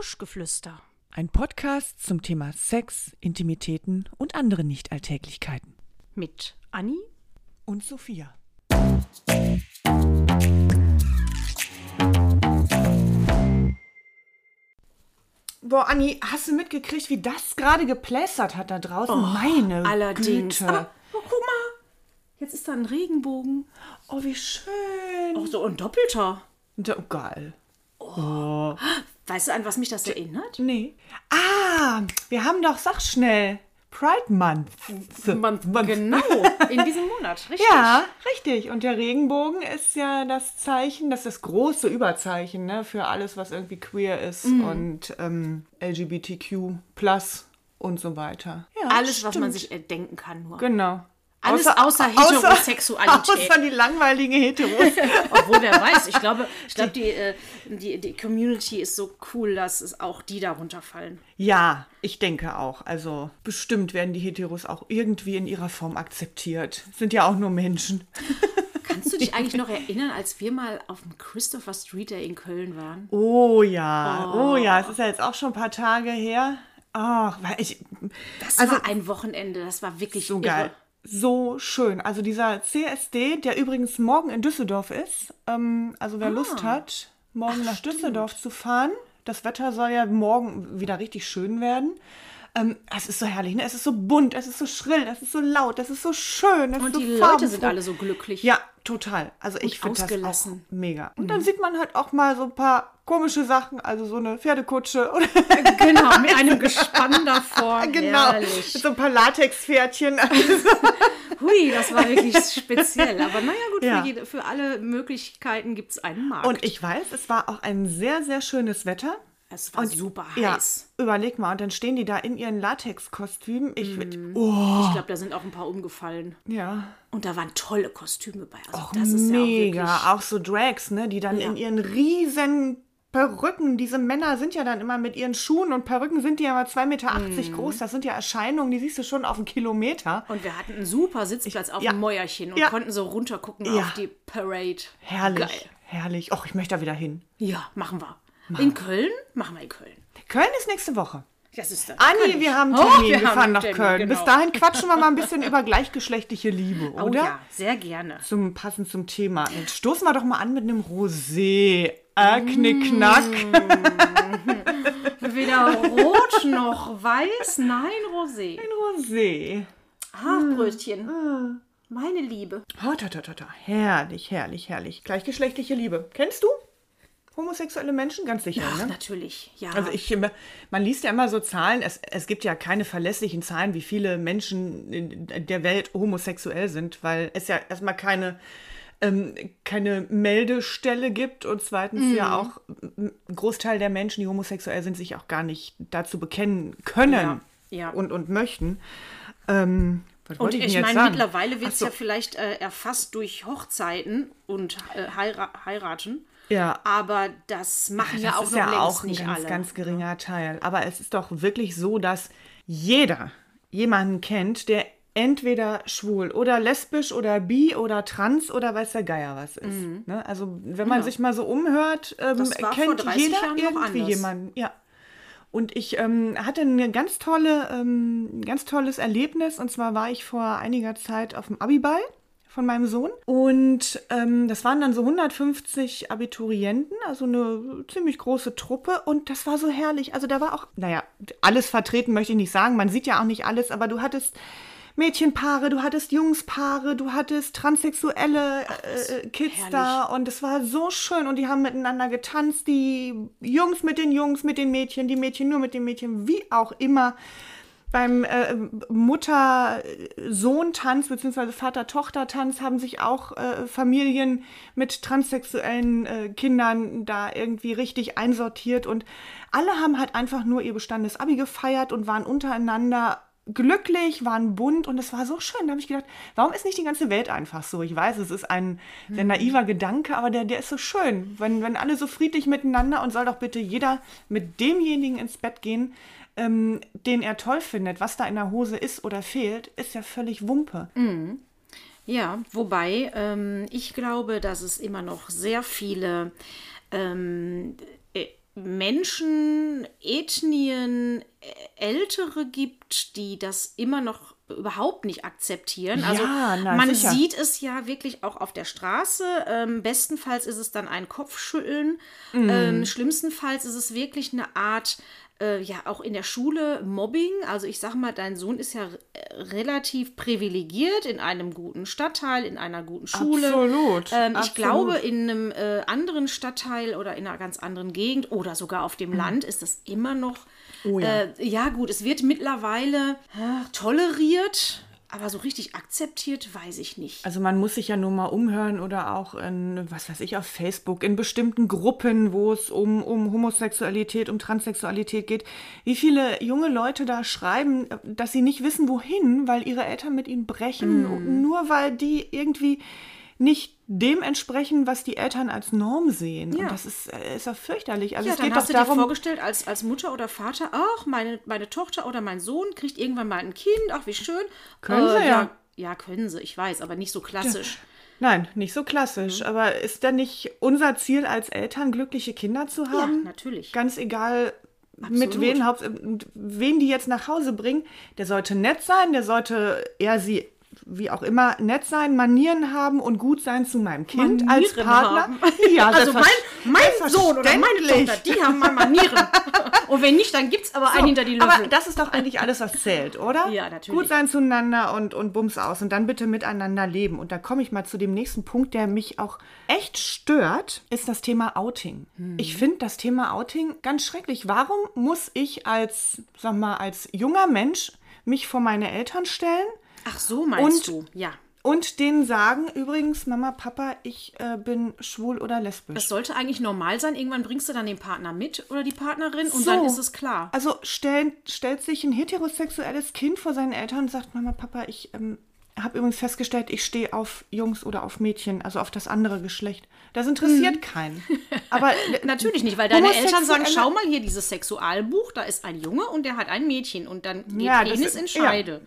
Buschgeflüster. Ein Podcast zum Thema Sex, Intimitäten und andere Nichtalltäglichkeiten. Mit Anni Und Sophia. Boah, Anni, hast du mitgekriegt, wie das gerade geplästert hat da draußen? Meine Allerdings. Güte. Aber oh, guck mal, jetzt ist da ein Regenbogen. oh, wie schön. Oh, so ein doppelter. Da- Oh, geil. Weißt du, an was mich das erinnert? Nee. Ah, wir haben doch, sag schnell, Pride Month. Man, genau, in diesem Monat, richtig. Ja, richtig. Und der Regenbogen ist ja das Zeichen, das ist das große Überzeichen ne, für alles, was irgendwie queer ist Mhm. und ähm, LGBTQ und so weiter. Ja, Alles, was man stimmt. sich erdenken kann nur. Genau. Alles außer Heterosexualität. Außer die langweiligen Heteros. Obwohl, wer weiß, ich glaube, ich glaube die, äh, die, die Community ist so cool, dass es auch die darunter fallen. ja, ich denke auch. Also bestimmt werden die Heteros auch irgendwie in ihrer Form akzeptiert. Sind ja auch nur Menschen. Kannst du dich eigentlich noch erinnern, als wir mal auf dem Christopher Street Day in Köln waren? Oh ja, oh, ja, es ist ja jetzt auch schon ein paar Tage her. Ach, weil ich, Das Also- war ein Wochenende, das war wirklich So irre. geil. So schön. Also dieser CSD, der übrigens morgen in Düsseldorf ist. Ähm, also wer Lust hat, morgen nach Düsseldorf zu fahren. Das Wetter soll ja morgen wieder richtig schön werden. Ähm, es ist so herrlich, ne? Es ist so bunt, es ist so schrill, es ist so laut, es ist so schön. Und so die Leute farbenfroh. sind alle so glücklich. Ja, total. Also ich finde das. Mhm. auch mega. Und dann sieht man halt auch mal so ein paar komische Sachen, also so eine Pferdekutsche oder Genau, mit einem Gespann davor. genau, Herrlich. mit so ein paar Latexpferdchen. Hui, das war wirklich speziell. Aber naja, gut, Ja. für, jede, für alle Möglichkeiten gibt es einen Markt. Und ich weiß, es war auch ein sehr, sehr schönes Wetter. Es war super Ja, heiß. überleg mal, und dann stehen die da in ihren Latexkostümen. Ich, Mhm. oh, Ich glaube, da sind auch ein paar umgefallen. ja, Und da waren tolle Kostüme bei. Also auch das ist mega. ja auch wirklich. auch so Drags, ne, die dann Ja. in ihren riesen Perücken, diese Männer sind ja dann immer mit ihren Schuhen und Perücken sind die ja mal 2,80 Meter Mhm. groß. Das sind ja Erscheinungen, die siehst du schon auf einen Kilometer. Und wir hatten einen super Sitzplatz auf ja. dem Mäuerchen und Ja. konnten so runtergucken Ja. auf die Parade. Herrlich, Geil. herrlich. Och, ich möchte da wieder hin. Ja, machen wir. In Köln? Machen wir in Köln. Köln ist nächste Woche. Das ist das. Anni, wir haben einen Oh, Termin, wir wir haben fahren nach Termin, Köln. genau. Bis dahin quatschen wir mal ein bisschen über gleichgeschlechtliche Liebe, Oh oder? ja, sehr gerne. Zum, passend zum Thema. Jetzt stoßen wir doch mal an mit einem Rosé. Äh, knickknack. Weder rot noch weiß, nein, Rosé. Ein Rosé. Haarbrötchen. Meine Liebe. Oh, ta, ta, ta, ta. Herrlich, herrlich, herrlich. Gleichgeschlechtliche Liebe. Kennst du homosexuelle Menschen? Ganz sicher, Ach, ne? natürlich, ja. Also ich, man liest ja immer so Zahlen, es, es gibt ja keine verlässlichen Zahlen, wie viele Menschen in der Welt homosexuell sind, weil es ja erstmal keine, ähm, keine Meldestelle gibt und zweitens ja auch ein Großteil der Menschen, die homosexuell sind, sich auch gar nicht dazu bekennen können Ja, ja. Und, und möchten. Ähm, und ich, jetzt meine, mittlerweile wird es so, ja vielleicht äh, erfasst durch Hochzeiten und äh, heira heiraten. Ja. Aber das machen ja das auch ist noch ja auch ein nicht ganz, alle. ganz geringer Teil. Aber es ist doch wirklich so, dass jeder jemanden kennt, der entweder schwul oder lesbisch oder bi oder trans oder weiß der Geier was ist. Ne? Also wenn man sich mal so umhört, ähm, Mhm. Kennt 30 jeder Jahren irgendwie jemanden. Ja. Und ich ähm, hatte ein ganz, tolle, ähm, ganz tolles Erlebnis. Und zwar war ich vor einiger Zeit auf dem Abiball von meinem Sohn. Und ähm, das waren dann so 150 Abiturienten, also eine ziemlich große Truppe. Und das war so herrlich. Also da war auch, naja, alles vertreten möchte ich nicht sagen. Man sieht ja auch nicht alles, aber du hattest Mädchenpaare, du hattest Jungspaare, du hattest transsexuelle äh, Kids herrlich. da und es war so schön und die haben miteinander getanzt, die Jungs mit den Jungs, mit den Mädchen, die Mädchen nur mit den Mädchen, wie auch immer. Beim äh, Mutter-Sohn-Tanz bzw. Vater-Tochter-Tanz haben sich auch äh, Familien mit transsexuellen äh, Kindern da irgendwie richtig einsortiert und alle haben halt einfach nur ihr bestandenes Abi gefeiert und waren untereinander glücklich, waren bunt und es war so schön. Da habe ich gedacht, warum ist nicht die ganze Welt einfach so? Ich weiß, es ist ein sehr naiver Gedanke, aber der, der ist so schön. Wenn, wenn alle so friedlich miteinander und soll doch bitte jeder mit demjenigen ins Bett gehen, ähm, den er toll findet, was da in der Hose ist oder fehlt, ist ja völlig Wumpe. Ja, wobei ähm, ich glaube, dass es immer noch sehr viele ähm, äh, Menschen, Ethnien, Ältere gibt, die das immer noch überhaupt nicht akzeptieren. Also Ja, na, man sicher. sieht es ja wirklich auch auf der Straße. Ähm, bestenfalls ist es dann ein Kopfschütteln. Mhm. Ähm, schlimmstenfalls ist es wirklich eine Art, äh, ja auch in der Schule Mobbing. Also ich sag mal, dein Sohn ist ja äh, relativ privilegiert in einem guten Stadtteil, in einer guten Schule. Absolut, Ähm, ich absolut. glaube, in einem äh, anderen Stadtteil oder in einer ganz anderen Gegend oder sogar auf dem Land ist das immer noch. Mhm. Oh ja. Äh, ja, gut, es wird mittlerweile toleriert, aber so richtig akzeptiert, weiß ich nicht. Also man muss sich ja nur mal umhören oder auch in, was weiß ich, auf Facebook, in bestimmten Gruppen, wo es um, um Homosexualität, um Transsexualität geht, wie viele junge Leute da schreiben, dass sie nicht wissen, wohin, weil ihre Eltern mit ihnen brechen, nur weil die irgendwie nicht dem entsprechen, was die Eltern als Norm sehen. Ja. Und das ist, äh, ist ja fürchterlich. Also Ja, es geht hast doch du dir darum, vorgestellt, als, als Mutter oder Vater, ach, meine, meine Tochter oder mein Sohn kriegt irgendwann mal ein Kind, ach, wie schön. Können sie ja. ja. Ja, können sie, ich weiß, aber nicht so klassisch. Nein, nicht so klassisch. Aber ist denn nicht unser Ziel als Eltern, glückliche Kinder zu haben? natürlich. Ganz egal, mit Absolut. wen, Haupt, wen die jetzt nach Hause bringen. Der sollte nett sein, der sollte er sie wie auch immer nett sein, Manieren haben und gut sein zu meinem Kind als Manieren Partner. haben. Ja, also mein, mein Sohn oder meine. Tochter, die haben mal Manieren. Und wenn nicht, dann gibt es aber einen hinter die Löffel. Aber das ist doch eigentlich alles, was zählt, oder? Ja, natürlich. Gut sein zueinander und, und Bums aus und dann bitte miteinander leben. Und da komme ich mal zu dem nächsten Punkt, der mich auch echt stört, ist das Thema Outing. Hm. Ich finde das Thema Outing ganz schrecklich. Warum muss ich als, sag mal, als junger Mensch mich vor meine Eltern stellen Ach so, meinst Und- du? Ja. und denen sagen, übrigens, Mama, Papa, ich äh, bin schwul oder lesbisch? Das sollte eigentlich normal sein. Irgendwann bringst du dann den Partner mit oder die Partnerin und So. dann ist es klar. Also stellt, stellt sich ein heterosexuelles Kind vor seinen Eltern und sagt, Mama, Papa, ich ähm, habe übrigens festgestellt, ich stehe auf Jungs oder auf Mädchen, also auf das andere Geschlecht. Das interessiert Mhm. keinen. Aber Natürlich nicht, weil deine Eltern sagen, schau mal hier dieses Sexualbuch, da ist ein Junge und der hat ein Mädchen und dann geht Ja, Penis in Scheide.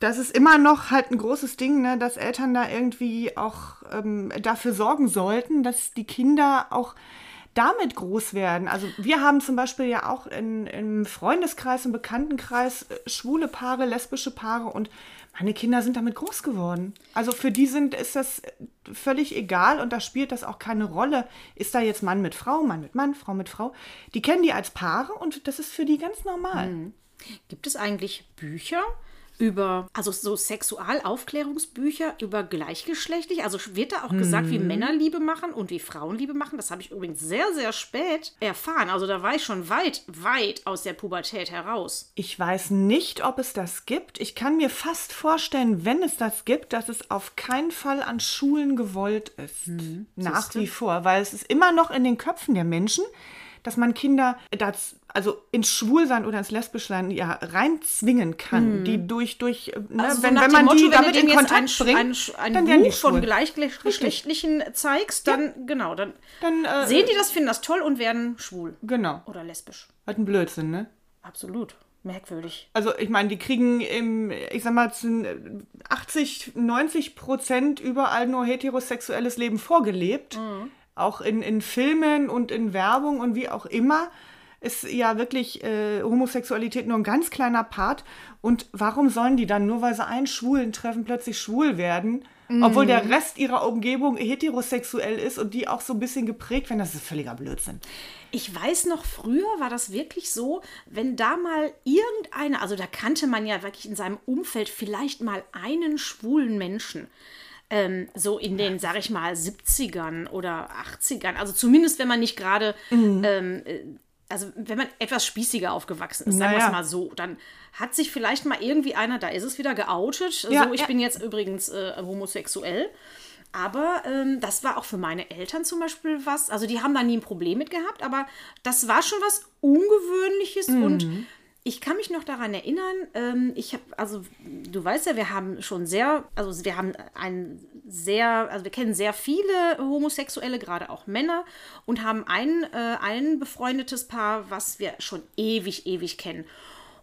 Das ist immer noch halt ein großes Ding, ne, dass Eltern da irgendwie auch ähm, dafür sorgen sollten, dass die Kinder auch damit groß werden. Also wir haben zum Beispiel ja auch in, im Freundeskreis, im Bekanntenkreis äh, schwule Paare, lesbische Paare und meine Kinder sind damit groß geworden. Also für die sind, ist das äh, völlig egal und da spielt das auch keine Rolle. Ist da jetzt Mann mit Frau, Mann mit Mann, Frau mit Frau? Die kennen die als Paare und das ist für die ganz normal. Gibt es eigentlich Bücher über, also so Sexualaufklärungsbücher über gleichgeschlechtlich? Also wird da auch gesagt, wie Männer Liebe machen und wie Frauen Liebe machen? Das habe ich übrigens sehr, sehr spät erfahren. Also da war ich schon weit, weit aus der Pubertät heraus. Ich weiß nicht, ob es das gibt. Ich kann mir fast vorstellen, wenn es das gibt, dass es auf keinen Fall an Schulen gewollt ist. Nach wie vor, weil es ist immer noch in den Köpfen der Menschen, dass man Kinder das, also ins Schwulsein oder ins Lesbischsein ja reinzwingen kann, die durch durch ne, Also so wenn, wenn man Motto, die damit in Kontakt ein, bringt, ein, ein dann werden die von gleichgeschlechtlichen zeigst, dann genau, dann, Dann, äh, sehen die das, finden das toll und werden schwul Genau. oder lesbisch. Halt ein Blödsinn, ne? Absolut. Merkwürdig. Also ich meine, die kriegen im, ich sag mal, zu 80, 90 Prozent überall nur heterosexuelles Leben vorgelebt. Auch in, in Filmen und in Werbung und wie auch immer. Ist ja wirklich äh, Homosexualität nur ein ganz kleiner Part. Und warum sollen die dann, nur weil sie einen Schwulen treffen, plötzlich schwul werden? Obwohl der Rest ihrer Umgebung heterosexuell ist und die auch so ein bisschen geprägt werden. Das ist völliger Blödsinn. Ich weiß noch, früher war das wirklich so, wenn da mal irgendeiner, also da kannte man ja wirklich in seinem Umfeld vielleicht mal einen schwulen Menschen. Ähm, so in den, sag ich mal, 70ern oder 80ern. Also zumindest, wenn man nicht gerade, Mhm. ähm, äh, also wenn man etwas spießiger aufgewachsen ist, sagen wir Naja. es mal so, dann hat sich vielleicht mal irgendwie einer, da ist es wieder geoutet. Ja, so, ich ja. bin jetzt übrigens äh, homosexuell. Aber ähm, das war auch für meine Eltern zum Beispiel was. Also die haben da nie ein Problem mit gehabt, aber das war schon was Ungewöhnliches und ich kann mich noch daran erinnern, ähm, ich habe, also du weißt ja, wir haben schon sehr, also wir haben ein sehr, also wir kennen sehr viele Homosexuelle, gerade auch Männer, und haben ein, äh, ein befreundetes Paar, was wir schon ewig, ewig kennen.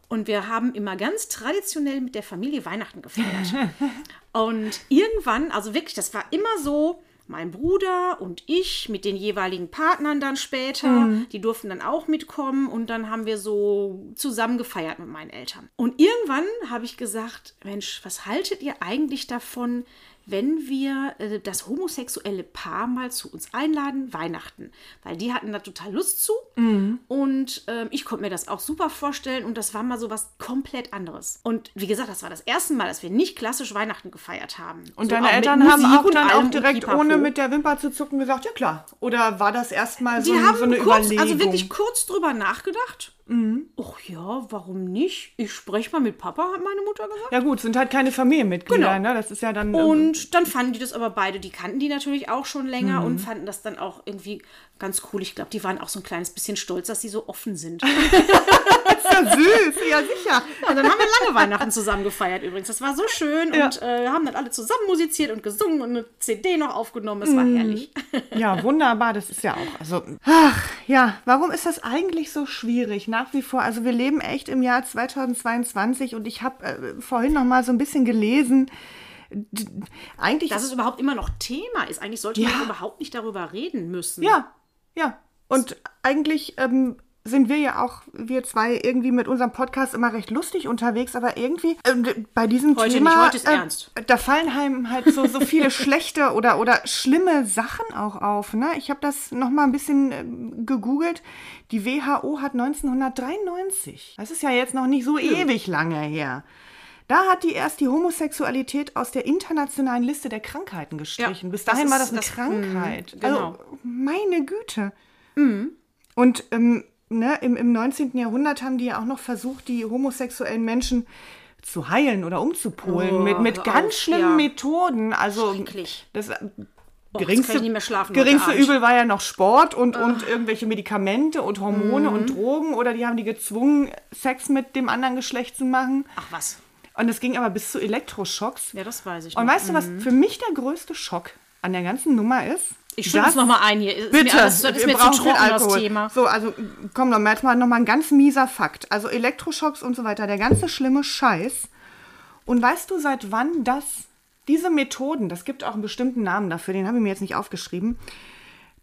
Und wir haben immer ganz traditionell mit der Familie Weihnachten gefeiert. Und irgendwann, also wirklich, das war immer so, mein Bruder und ich mit den jeweiligen Partnern dann später. Die durften dann auch mitkommen und dann haben wir so zusammen gefeiert mit meinen Eltern. Und irgendwann habe ich gesagt, Mensch, was haltet ihr eigentlich davon, wenn wir äh, das homosexuelle Paar mal zu uns einladen, Weihnachten. Weil die hatten da total Lust zu. Und ähm, ich konnte mir das auch super vorstellen. Und das war mal so was komplett anderes. Und wie gesagt, das war das erste Mal, dass wir nicht klassisch Weihnachten gefeiert haben. Und so deine Eltern haben auch dann auch direkt ohne mit der Wimper zu zucken gesagt, ja klar. Oder war das erstmal so, Die ein- haben so eine kurz, Überlegung? also wirklich kurz drüber nachgedacht. Mhm. Ach ja, warum nicht? Ich spreche mal mit Papa, hat meine Mutter gesagt. ja gut, sind halt keine Familienmitglieder, Genau. ne? Das ist ja dann... ähm, Und dann fanden die das aber beide, die kannten die natürlich auch schon länger Mhm. und fanden das dann auch irgendwie ganz cool. Ich glaube, die waren auch so ein kleines bisschen stolz, dass sie so offen sind. ist ja süß, ja sicher. Und dann haben wir lange Weihnachten zusammen gefeiert übrigens. Das war so schön Ja. und äh, haben dann alle zusammen musiziert und gesungen und eine CD noch aufgenommen. Es Mhm. war herrlich. Ja, wunderbar, das ist ja auch. Also, ach, ja, warum ist das eigentlich so schwierig? Nach wie vor, also wir leben echt im Jahr 2022 und ich habe äh, vorhin noch mal so ein bisschen gelesen. Eigentlich Dass es überhaupt immer noch Thema ist. Eigentlich sollte Ja. man überhaupt nicht darüber reden müssen. Ja, ja. Und eigentlich ähm, sind wir ja auch, wir zwei, irgendwie mit unserem Podcast immer recht lustig unterwegs, aber irgendwie d- bei diesem Heute Thema. nicht, heute ist ernst. Da fallen einem halt so, so viele schlechte oder, oder schlimme Sachen auch auf. Ne? Ich habe das nochmal ein bisschen ähm, gegoogelt. Die WHO hat 1993, das ist ja jetzt noch nicht so ewig lange her. Da hat die erst die Homosexualität aus der internationalen Liste der Krankheiten gestrichen. Ja, Bis das dahin war ist- das eine das- Krankheit. mm, genau. Also, meine Güte. Und ähm, ne, im, im 19. Jahrhundert haben die ja auch noch versucht, die homosexuellen Menschen zu heilen oder umzupolen Oh, mit, mit hör ganz auf, schlimmen ja. Methoden. Also das äh, Oh, geringste, heute geringste. Übel war ja noch Sport und, und irgendwelche Medikamente und Hormone Mhm. und Drogen oder die haben die gezwungen, Sex mit dem anderen Geschlecht zu machen. Ach was. Und das ging aber bis zu Elektroschocks. Ja, das weiß ich Und noch. weißt du, was für mich der größte Schock an der ganzen Nummer ist? Ich stimme es Das- nochmal ein hier. Ist Bitte, Mir, das, das ist mir zu trocken, das Alkohol. Thema. So, also komm noch mal, jetzt mal noch mal ein ganz mieser Fakt. Also Elektroschocks und so weiter, der ganze schlimme Scheiß. Und weißt du, seit wann das, diese Methoden, das gibt auch einen bestimmten Namen dafür, den habe ich mir jetzt nicht aufgeschrieben,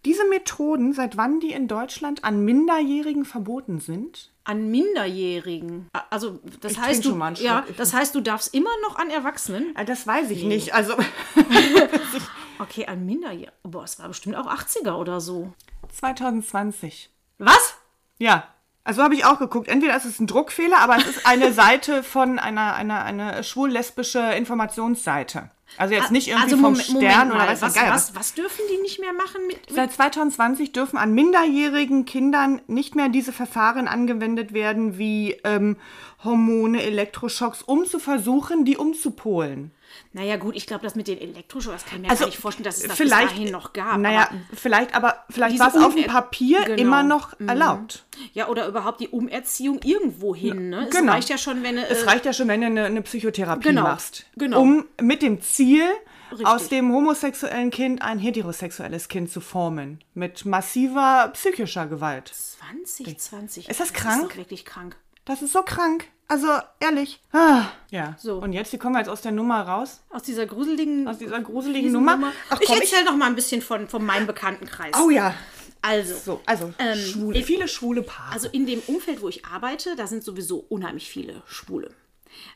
diese Methoden, seit wann die in Deutschland an Minderjährigen verboten sind? An Minderjährigen. Also, das Ich heißt, du, ja, das heißt, du darfst immer noch an Erwachsenen. Äh, Das weiß ich nicht. Also Okay, an Minderjährigen. Boah, es war bestimmt auch 80er oder so. 2020. Was? Ja. Also habe ich auch geguckt. Entweder ist es ein Druckfehler, aber es ist eine Seite von einer, einer eine schwul-lesbische Informationsseite. Also jetzt nicht irgendwie also, vom Moment, Stern Moment oder was, der Geier was, was dürfen die nicht mehr machen mit. mit Seit 2020 dürfen an minderjährigen Kindern nicht mehr diese Verfahren angewendet werden wie ähm, Hormone, Elektroschocks, um zu versuchen, die umzupolen. Naja, gut, ich glaube, das mit den Elektroschocks, das kann ich mir Also gar nicht vorstellen, dass es das vielleicht bis dahin noch gab. Naja, aber, vielleicht, aber vielleicht war es auf dem Papier Genau. immer noch erlaubt. ja, oder überhaupt die Umerziehung irgendwo hin. Ne? Es genau. reicht ja schon, wenn. Es äh, reicht ja schon, wenn du eine, eine Psychotherapie Genau, machst. genau. Um mit dem Ziel, Richtig. aus dem homosexuellen Kind ein heterosexuelles Kind zu formen. Mit massiver psychischer Gewalt. 2020. Ist das krank? ist wirklich krank. Das ist so krank. Also, ehrlich. Ah, ja. So. Und jetzt, wie kommen wir jetzt aus der Nummer raus? Aus dieser gruseligen, Aus dieser gruseligen diesen Nummer? Ach, ich komm, erzähle doch mal ein bisschen von, von meinem Bekanntenkreis. Oh ja. Also, So, also, Ähm, schwule, ich- viele schwule Paare. also in dem Umfeld, wo ich arbeite, da sind sowieso unheimlich viele Schwule.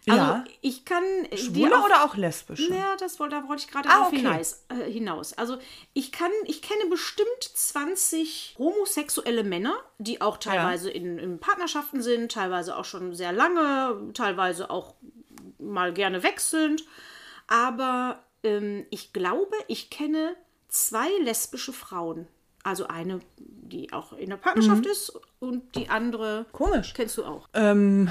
Also Ja. ich kann schwule auch, oder auch lesbische? Ja, das wollte, da wollte ich gerade Ah, darauf okay. hinaus, äh, hinaus. Also ich kann, ich kenne bestimmt 20 homosexuelle Männer, die auch teilweise in, in Partnerschaften sind, teilweise auch schon sehr lange, teilweise auch mal gerne wechselnd. Aber ähm, ich glaube, ich kenne zwei lesbische Frauen. Also eine, die auch in der Partnerschaft ist und die andere. Komisch. Kennst du auch? Ähm,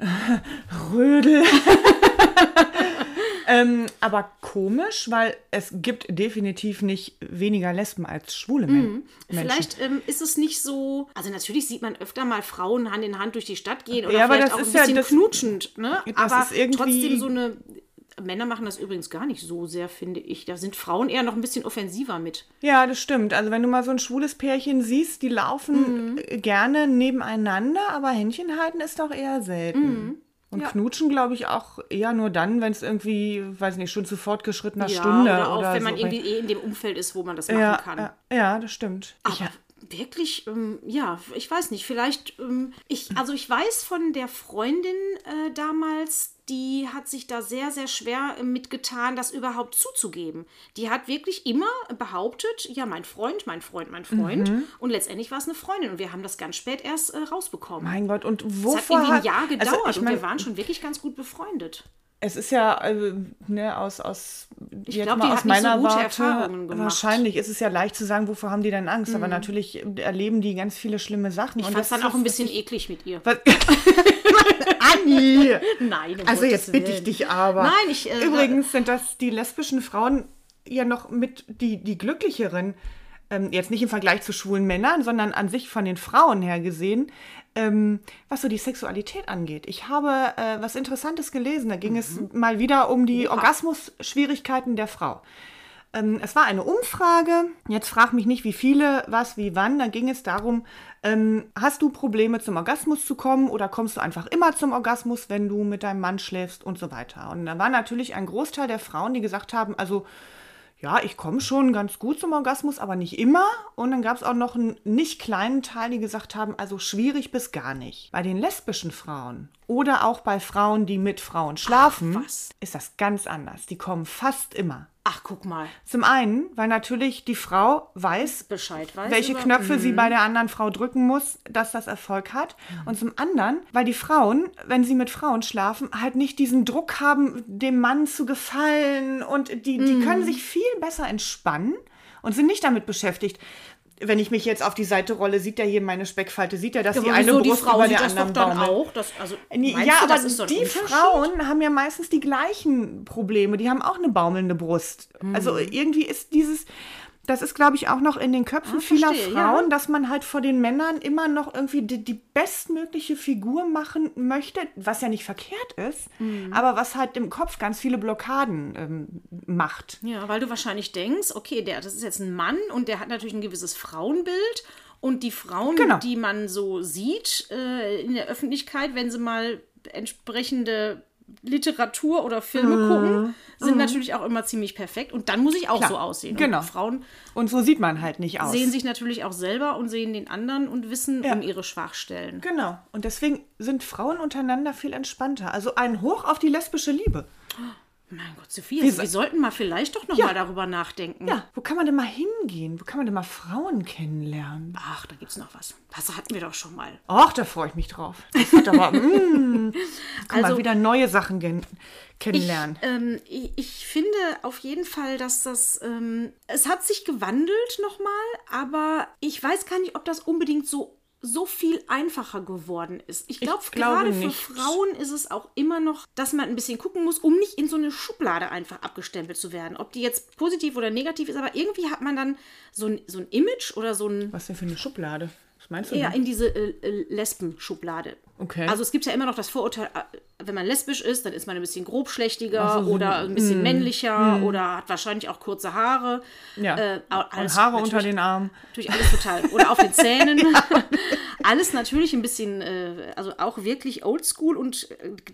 Rödel. ähm, aber komisch, weil es gibt definitiv nicht weniger Lesben als schwule Men Menschen. Vielleicht ähm, ist es nicht so. Also natürlich sieht man öfter mal Frauen Hand in Hand durch die Stadt gehen oder Ja, aber vielleicht das auch ein ist ja- bisschen das- knutschend, ne? das aber trotzdem so eine. Männer machen das übrigens gar nicht so sehr, finde ich. Da sind Frauen eher noch ein bisschen offensiver mit. Ja, das stimmt. Also wenn du mal so ein schwules Pärchen siehst, die laufen Mhm. äh, gerne nebeneinander, aber Händchen halten ist doch eher selten. Und Ja. knutschen, glaube ich, auch eher nur dann, wenn es irgendwie, weiß nicht, schon zu fortgeschrittener Ja, Stunde oder auch oder wenn man so. irgendwie eh in dem Umfeld ist, wo man das machen ja, kann. ja, ja, das stimmt. Aber Ich, wirklich, ähm, ja, ich weiß nicht, vielleicht, ähm, ich, also ich weiß von der Freundin äh, damals, die hat sich da sehr, sehr schwer äh, mitgetan, das überhaupt zuzugeben. Die hat wirklich immer behauptet, ja, mein Freund, mein Freund, mein Freund. Mhm. Und letztendlich war es eine Freundin und wir haben das ganz spät erst äh, rausbekommen. mein Gott, und es hat wovor irgendwie ein hat- Jahr gedauert Also, ich und mein, wir waren schon wirklich ganz gut befreundet. Es ist ja, äh, ne, aus, aus, jetzt glaub, mal aus so meiner gute Warte. Mhm. wahrscheinlich ist es ja leicht zu sagen, wovor haben die denn Angst, aber natürlich erleben die ganz viele schlimme Sachen. Ich und fand es dann auch ein bisschen eklig mit ihr. Anni! Nein, um Also Gottes jetzt bitte ich dich aber. Nein, ich, äh, Übrigens sind das die lesbischen Frauen ja noch mit die, die glücklicheren, ähm, jetzt nicht im Vergleich zu schwulen Männern, sondern an sich von den Frauen her gesehen, ähm, was so die Sexualität angeht. Ich habe äh, was Interessantes gelesen. Da ging es mal wieder um die Orgasmus-Schwierigkeiten der Frau. Ähm, es war eine Umfrage. Jetzt frag mich nicht, wie viele, was, wie, wann. Da ging es darum, ähm, hast du Probleme zum Orgasmus zu kommen oder kommst du einfach immer zum Orgasmus, wenn du mit deinem Mann schläfst und so weiter. Und da war natürlich ein Großteil der Frauen, die gesagt haben, also ja, ich komme schon ganz gut zum Orgasmus, aber nicht immer. Und dann gab es auch noch einen nicht kleinen Teil, die gesagt haben, also schwierig bis gar nicht. Bei den lesbischen Frauen oder auch bei Frauen, die mit Frauen schlafen, was. ist das ganz anders. Die kommen fast immer. Ach, guck mal, Zum einen, weil natürlich die Frau weiß, Bescheid weiß. welche über- Knöpfe sie bei der anderen Frau drücken muss, dass das Erfolg hat. Und zum anderen, weil die Frauen, wenn sie mit Frauen schlafen, halt nicht diesen Druck haben, dem Mann zu gefallen und die, die können sich viel besser entspannen und sind nicht damit beschäftigt. Wenn ich mich jetzt auf die Seite rolle, sieht er hier meine Speckfalte, sieht er, dass Ja, die eine wieso, die Brust Frau über der das doch anderen dann baumelt. auch. Das, also, ja, aber das ist so die? Frauen haben ja meistens die gleichen Probleme. Die haben auch eine baumelnde Brust. Also Mhm. irgendwie ist dieses, das ist, glaube ich, auch noch in den Köpfen vieler Ah, verstehe, Frauen, ja. dass man halt vor den Männern immer noch irgendwie die, die bestmögliche Figur machen möchte, was ja nicht verkehrt ist, Mhm. aber was halt im Kopf ganz viele Blockaden ähm, macht. Ja, weil du wahrscheinlich denkst, okay, der, das ist jetzt ein Mann und der hat natürlich ein gewisses Frauenbild. Und die Frauen, Genau. die man so sieht äh, in der Öffentlichkeit, wenn sie mal entsprechende Literatur oder Filme Mhm. gucken, sind natürlich auch immer ziemlich perfekt. Und dann muss ich auch Klar, so aussehen. genau. Und Frauen Und so sieht man halt nicht aus. sehen sich natürlich auch selber und sehen den anderen und wissen Ja. um ihre Schwachstellen. Genau. Und deswegen sind Frauen untereinander viel entspannter. Also ein Hoch auf die lesbische Liebe. Mein Gott, Sophia, Wir wir, sollten mal vielleicht doch noch Ja. mal darüber nachdenken. Ja, wo kann man denn mal hingehen? Wo kann man denn mal Frauen kennenlernen? Ach, da gibt's noch was. Das hatten wir doch schon mal. Ach, da freue ich mich drauf. Das wird aber, mm, kann Also- man wieder neue Sachen gen- Ich, kennenlernen. ähm, ich, ich finde auf jeden Fall, dass das, ähm, es hat sich gewandelt nochmal, aber ich weiß gar nicht, ob das unbedingt so, so viel einfacher geworden ist. Ich, glaub, glaube gerade für nicht. Frauen ist es auch immer noch, dass man ein bisschen gucken muss, um nicht in so eine Schublade einfach abgestempelt zu werden. Ob die jetzt positiv oder negativ ist, aber irgendwie hat man dann so ein, so ein Image oder so ein, Was denn für eine Schublade? Meinst du? eher denn? in diese äh, äh, Lesben-Schublade. Okay. Also es gibt ja immer noch das Vorurteil, äh, wenn man lesbisch ist, dann ist man ein bisschen grobschlächtiger so, oder ein bisschen männlicher oder hat wahrscheinlich auch kurze Haare. Ja. Äh, alles, Und Haare unter den Armen. Natürlich alles total. Oder auf den Zähnen. alles natürlich ein bisschen, äh, also auch wirklich oldschool und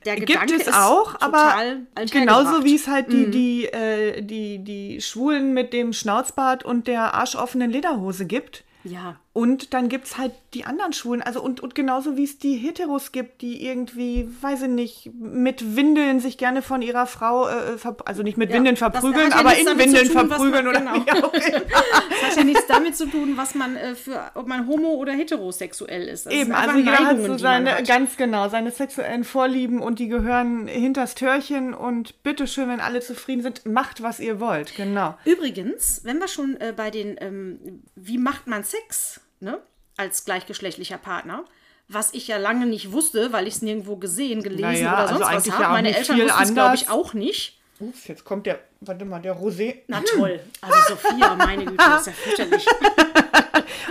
der Gibt Gedanke es ist auch, aber total genauso althergebracht. wie es halt die, die, äh, die, die Schwulen mit dem Schnauzbart und der arschoffenen Lederhose gibt. Ja. Und dann gibt es halt die anderen Schwulen, also und, und genauso wie es die Heteros gibt, die irgendwie, weiß ich nicht, mit Windeln sich gerne von ihrer Frau, äh, ver- also nicht mit Ja, Windeln verprügeln, ja aber in Windeln tun, verprügeln man- oder genau. ja, okay. Das hat ja nichts damit zu tun, was man äh, für, ob man homo oder heterosexuell ist. Das Eben, einfach also jeder hat so seine, hat. ganz genau, seine sexuellen Vorlieben und die gehören hinters Törchen und bitteschön, wenn alle zufrieden sind, macht, was ihr wollt, genau. Übrigens, wenn wir schon äh, bei den, ähm, wie macht man Sex, ne, als gleichgeschlechtlicher Partner, was ich ja lange nicht wusste, weil ich es nirgendwo gesehen, gelesen Naja, oder also sonst was eigentlich habe. ja Meine Eltern wussten es, glaube ich, auch nicht. Ups, jetzt kommt der, warte mal, der Rosé. Na toll. Also Sophia, meine Güte, das ist ja fürchterlich.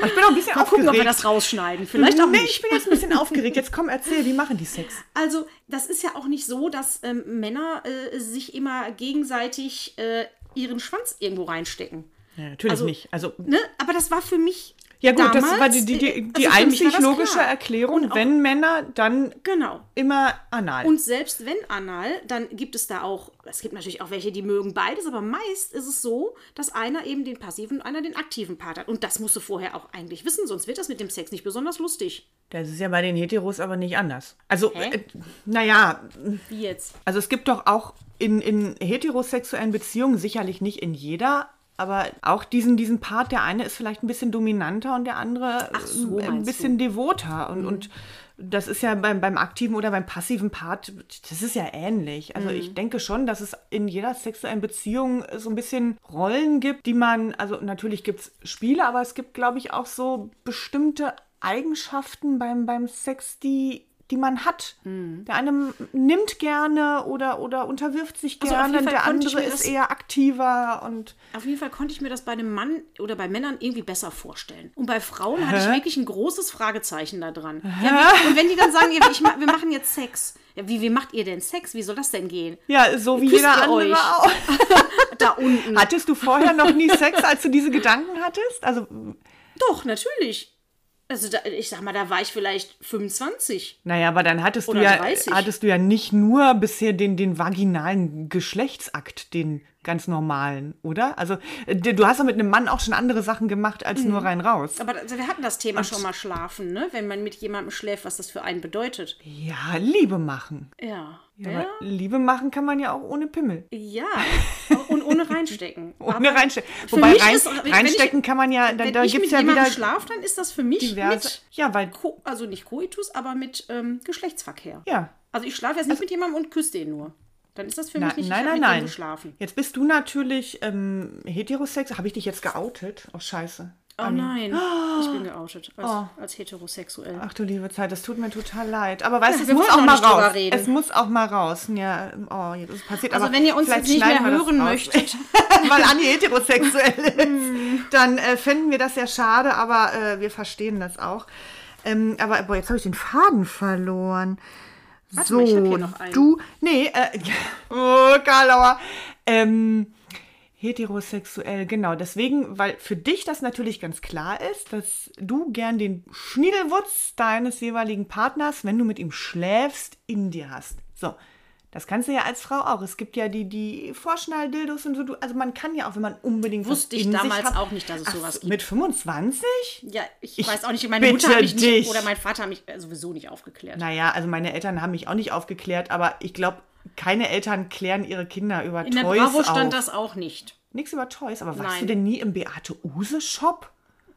Ich bin auch ein bisschen Mal gucken, ob wir aufgeregt. das rausschneiden. Vielleicht auch nee, nicht. ich bin jetzt ein bisschen aufgeregt. Jetzt komm, erzähl, wie machen die Sex? Also, das ist ja auch nicht so, dass ähm, Männer äh, sich immer gegenseitig äh, ihren Schwanz irgendwo reinstecken. Ja, natürlich Also- nicht. Also, Ne? Aber das war für mich Ja gut, das Damals, war die, die, die, äh, die also einzig das logische klar. Erklärung. Auch- wenn Männer, dann Genau. immer anal. Und selbst wenn anal, dann gibt es da auch, es gibt natürlich auch welche, die mögen beides, aber meist ist es so, dass einer eben den passiven und einer den aktiven Part hat. Und das musst du vorher auch eigentlich wissen, sonst wird das mit dem Sex nicht besonders lustig. das ist ja bei den Heteros aber nicht anders. Also, äh, naja, Wie jetzt? also es gibt doch auch in, in heterosexuellen Beziehungen, sicherlich nicht in jeder, aber auch diesen, diesen Part, der eine ist vielleicht ein bisschen dominanter und der andere so, äh, ein bisschen devoter. Und, und das ist ja beim, beim aktiven oder beim passiven Part, das ist ja ähnlich. Also ich denke schon, dass es in jeder sexuellen Beziehung so ein bisschen Rollen gibt, die man, also natürlich gibt es Spiele, aber es gibt, glaube ich, auch so bestimmte Eigenschaften beim, beim Sex, die die man hat. Der eine nimmt gerne oder, oder unterwirft sich Also gerne, Fall der andere ist das- eher aktiver und Auf jeden Fall konnte ich mir das bei einem Mann oder bei Männern irgendwie besser vorstellen. Und bei Frauen hatte ich wirklich ein großes Fragezeichen da dran. Ja, und wenn die dann sagen, ich, wir machen jetzt Sex. Ja, wie, wie macht ihr denn Sex? Wie soll das denn gehen? ja, so wie Küsst jeder andere euch? auch. Da unten. Hattest du vorher noch nie Sex, als du diese Gedanken hattest? Also, Doch, natürlich. Also da, ich sag mal, da war ich vielleicht 25. naja, aber dann hattest du ja 30. hattest du ja nicht nur bisher den, den vaginalen Geschlechtsakt, den ganz normalen, oder? Also, äh, du hast ja mit einem Mann auch schon andere Sachen gemacht als nur rein raus. Aber also wir hatten das Thema schon mal schlafen, ne? Wenn man mit jemandem schläft, was das für einen bedeutet. Ja, Liebe machen. Ja. Ja, Ja. Liebe machen kann man ja auch ohne Pimmel. Ja. Ohne reinstecken. Ohne reinstecken. Wobei rein, ist- wenn ich- reinstecken kann man ja, da, Wenn da gibt es ja wieder schlafe, dann ist das für mich diverse. mit Ja, weil, also nicht Koitus, aber mit ähm, Geschlechtsverkehr. ja. Also ich schlafe jetzt nicht mit jemandem und küsse den nur. Dann ist das für Na, mich nicht nein, nein, nein. geschlafen. Jetzt bist du natürlich ähm, heterosex. Habe ich dich jetzt geoutet? Oh, scheiße. Oh nein, ich bin geoutet als, Oh. als heterosexuell. Ach du liebe Zeit, das tut mir total leid. Aber weißt du, es muss auch mal raus. Es muss auch mal raus. Ja, oh, ist passiert. Also aber wenn ihr uns jetzt nicht mehr das hören möchtet. weil Anni heterosexuell ist, dann äh, fänden wir das ja schade, aber äh, wir verstehen das auch. Ähm, aber boah, jetzt habe ich den Faden verloren. Warte so, mal, du, nee, äh, oh, Karlauer. Ähm, heterosexuell, genau. Deswegen, weil für dich das natürlich ganz klar ist, dass du gern den Schniedelwutz deines jeweiligen Partners, wenn du mit ihm schläfst, in dir hast. So. Das kannst du ja als Frau auch. Es gibt ja die, die Vorschnalldildos und so. Du- Also man kann ja auch, wenn man unbedingt Wusste ich damals auch nicht, dass es Ach, sowas gibt. Mit 25? Ja, ich, Ich weiß auch nicht, meine Mutter hat mich dich. nicht, oder mein Vater hat mich sowieso nicht aufgeklärt. Naja, also meine Eltern haben mich auch nicht aufgeklärt, aber ich glaube, keine Eltern klären ihre Kinder über In der Toys Bravo stand auf. das auch nicht. Nichts über Toys, aber warst Nein. du denn nie im Beate Use Shop?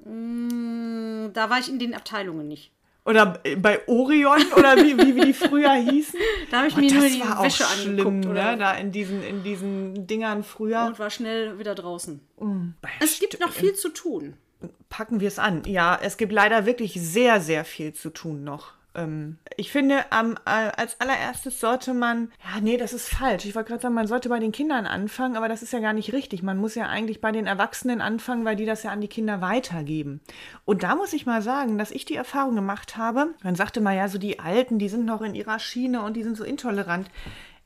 Da war ich in den Abteilungen nicht. Oder bei Orion oder wie, wie, wie die früher hießen? Da habe ich Oh, mir nur die war auch Wäsche schlimm, angeguckt oder, ne? Da in diesen, in diesen Dingern früher. und war schnell wieder draußen. Bei Es gibt noch viel zu tun. packen wir es an. Ja, es gibt leider wirklich sehr, sehr viel zu tun noch. Ähm, ich finde, am, äh, als allererstes sollte man, ja, nee, das ist falsch. Ich wollte gerade sagen, man sollte bei den Kindern anfangen, aber das ist ja gar nicht richtig. Man muss ja eigentlich bei den Erwachsenen anfangen, weil die das ja an die Kinder weitergeben. Und da muss ich mal sagen, dass ich die Erfahrung gemacht habe, man sagte mal, ja, so die Alten, die sind noch in ihrer Schiene und die sind so intolerant.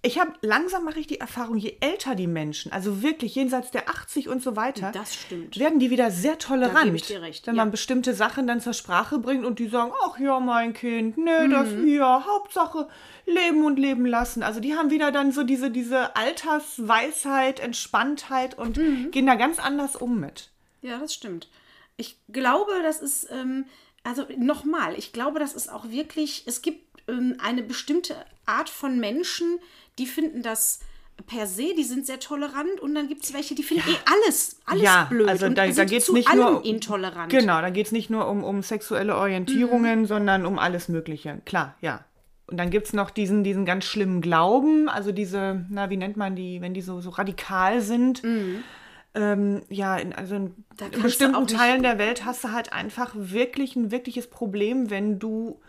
Ich habe langsam mache ich die Erfahrung, je älter die Menschen, also wirklich jenseits der 80 und so weiter, Das stimmt. werden die wieder sehr tolerant. Wenn ja. man bestimmte Sachen dann zur Sprache bringt und die sagen, ach ja, mein Kind, nee, das Mhm. hier, Hauptsache leben und leben lassen. Also die haben wieder dann so diese, diese Altersweisheit, Entspanntheit und Mhm. gehen da ganz anders um mit. Ja, das stimmt. Ich glaube, das ist, ähm, also nochmal, ich glaube, das ist auch wirklich, es gibt ähm, eine bestimmte Art von Menschen, die finden das per se, die sind sehr tolerant und dann gibt es welche, die finden eh alles, alles Ja, blöd also da- da geht's zu nicht allem nur- intolerant. Genau, da geht es nicht nur um, um sexuelle Orientierungen, sondern um alles Mögliche. Klar, ja. Und dann gibt es noch diesen, diesen ganz schlimmen Glauben, also diese, na, wie nennt man die, wenn die so, so radikal sind. Ähm, ja, in, also in, Mhm. In bestimmten Teilen der Welt hast du halt einfach wirklich ein wirkliches Problem, wenn du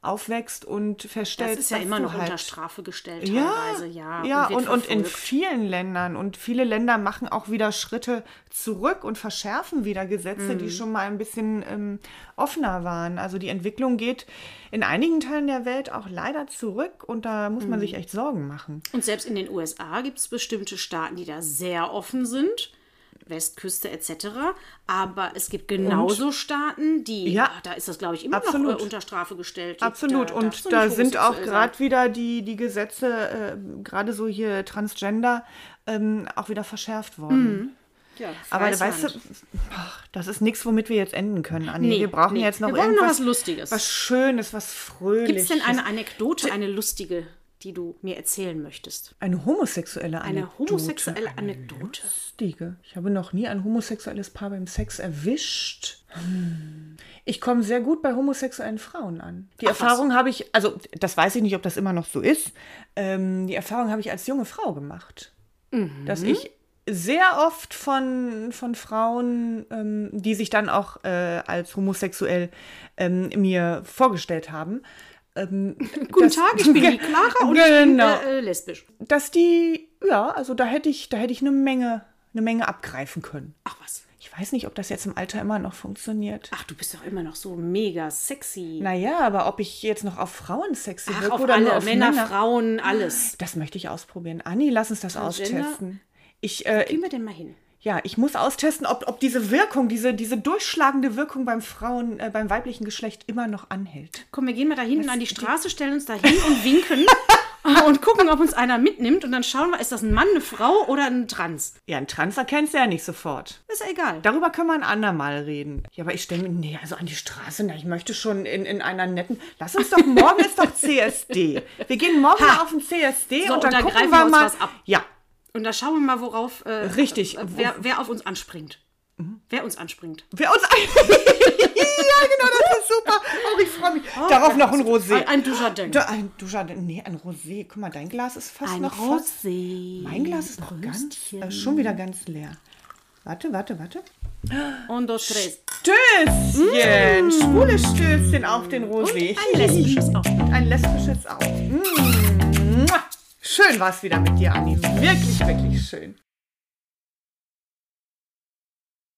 aufwächst und Das feststellst, ist ja immer noch halt unter Strafe gestellt ja, teilweise, ja. ja wird und, und in vielen Ländern und viele Länder machen auch wieder Schritte zurück und verschärfen wieder Gesetze, Mhm. die schon mal ein bisschen ähm, offener waren. Also die Entwicklung geht in einigen Teilen der Welt auch leider zurück und da muss Mhm. man sich echt Sorgen machen. Und selbst in den USA gibt es bestimmte Staaten, die da sehr offen sind. Westküste etc. Aber es gibt genauso Staaten, die, Ja. ah, da ist das, glaube ich, immer noch Absolut. äh, unter Strafe gestellt. Absolut. Da und da sind auch gerade wieder die, die Gesetze, äh, gerade so hier Transgender, ähm, auch wieder verschärft worden. sein. Ja, Aber weißt du, ach, das ist nichts, womit wir jetzt enden können, Anni. Nee, wir brauchen nee. jetzt noch Wir brauchen noch irgendwas was Lustiges. Was Schönes, was Fröhliches. Gibt es denn eine Anekdote, eine lustige, die du mir erzählen möchtest? Eine homosexuelle Eine Anekdote. homosexuelle Anekdote. Lustige. Ich habe noch nie ein homosexuelles Paar beim Sex erwischt. Hm. Ich komme sehr gut bei homosexuellen Frauen an. Die Ach. Erfahrung habe ich, also das weiß ich nicht, ob das immer noch so ist. Ähm, die Erfahrung habe ich als junge Frau gemacht. Mhm. Dass ich sehr oft von, von Frauen, ähm, die sich dann auch äh, als homosexuell ähm, mir vorgestellt haben, ähm, Guten Tag, ich bin die Clara und ich bin Genau. äh, äh, lesbisch. dass die, ja, also da hätte ich, da hätte ich eine Menge, eine Menge abgreifen können. Ach was. Ich weiß nicht, ob das jetzt im Alter immer noch funktioniert. Ach, du bist doch immer noch so mega sexy. Naja, aber ob ich jetzt noch auf Frauen sexy Ach, wirke auf oder alle, nur auf Männer, Männer, Frauen, alles. das möchte ich ausprobieren. Anni, lass uns das Transgender? austesten. Ich, äh, Gehen wir denn mal hin? Ja, ich muss austesten, ob, ob diese Wirkung, diese, diese durchschlagende Wirkung beim Frauen, äh, beim weiblichen Geschlecht immer noch anhält. Komm, wir gehen mal da hinten an die Straße, stellen uns da hin und winken und gucken, ob uns einer mitnimmt. Und dann schauen wir, ist das ein Mann, eine Frau oder ein Trans? Ja, ein Trans erkennst du ja nicht sofort. Ist ja egal. Darüber können wir ein andermal reden. Ja, aber ich stelle mir, nee, also an die Straße, na, ich möchte schon in, in einer netten. Lass uns doch, morgen ist doch CSD. Wir gehen morgen Ha. auf den CSD So, und dann gucken greifen wir wir uns mal. was ab. Ja, Und da schauen wir mal, worauf. Äh, Richtig. äh, Wer, wer auf uns anspringt. Wer uns anspringt. wer uns. ja, genau, das ist super. Oh, ich freue mich. Darauf noch ein Rosé. Ein, ein Dujardin. Ein Dujardin. Nee, ein Rosé. Guck mal, dein Glas ist fast Ein noch fast. Rosé. Mein Glas ist noch ganz, äh, schon wieder ganz leer. Warte, warte, warte. Und tres. Stößchen! Schwule Stößchen auf den Rosé. Ein lesbisches auch. Ein lesbisches auch. Mm. Schön war es wieder mit dir, Anni. Wirklich, wirklich schön.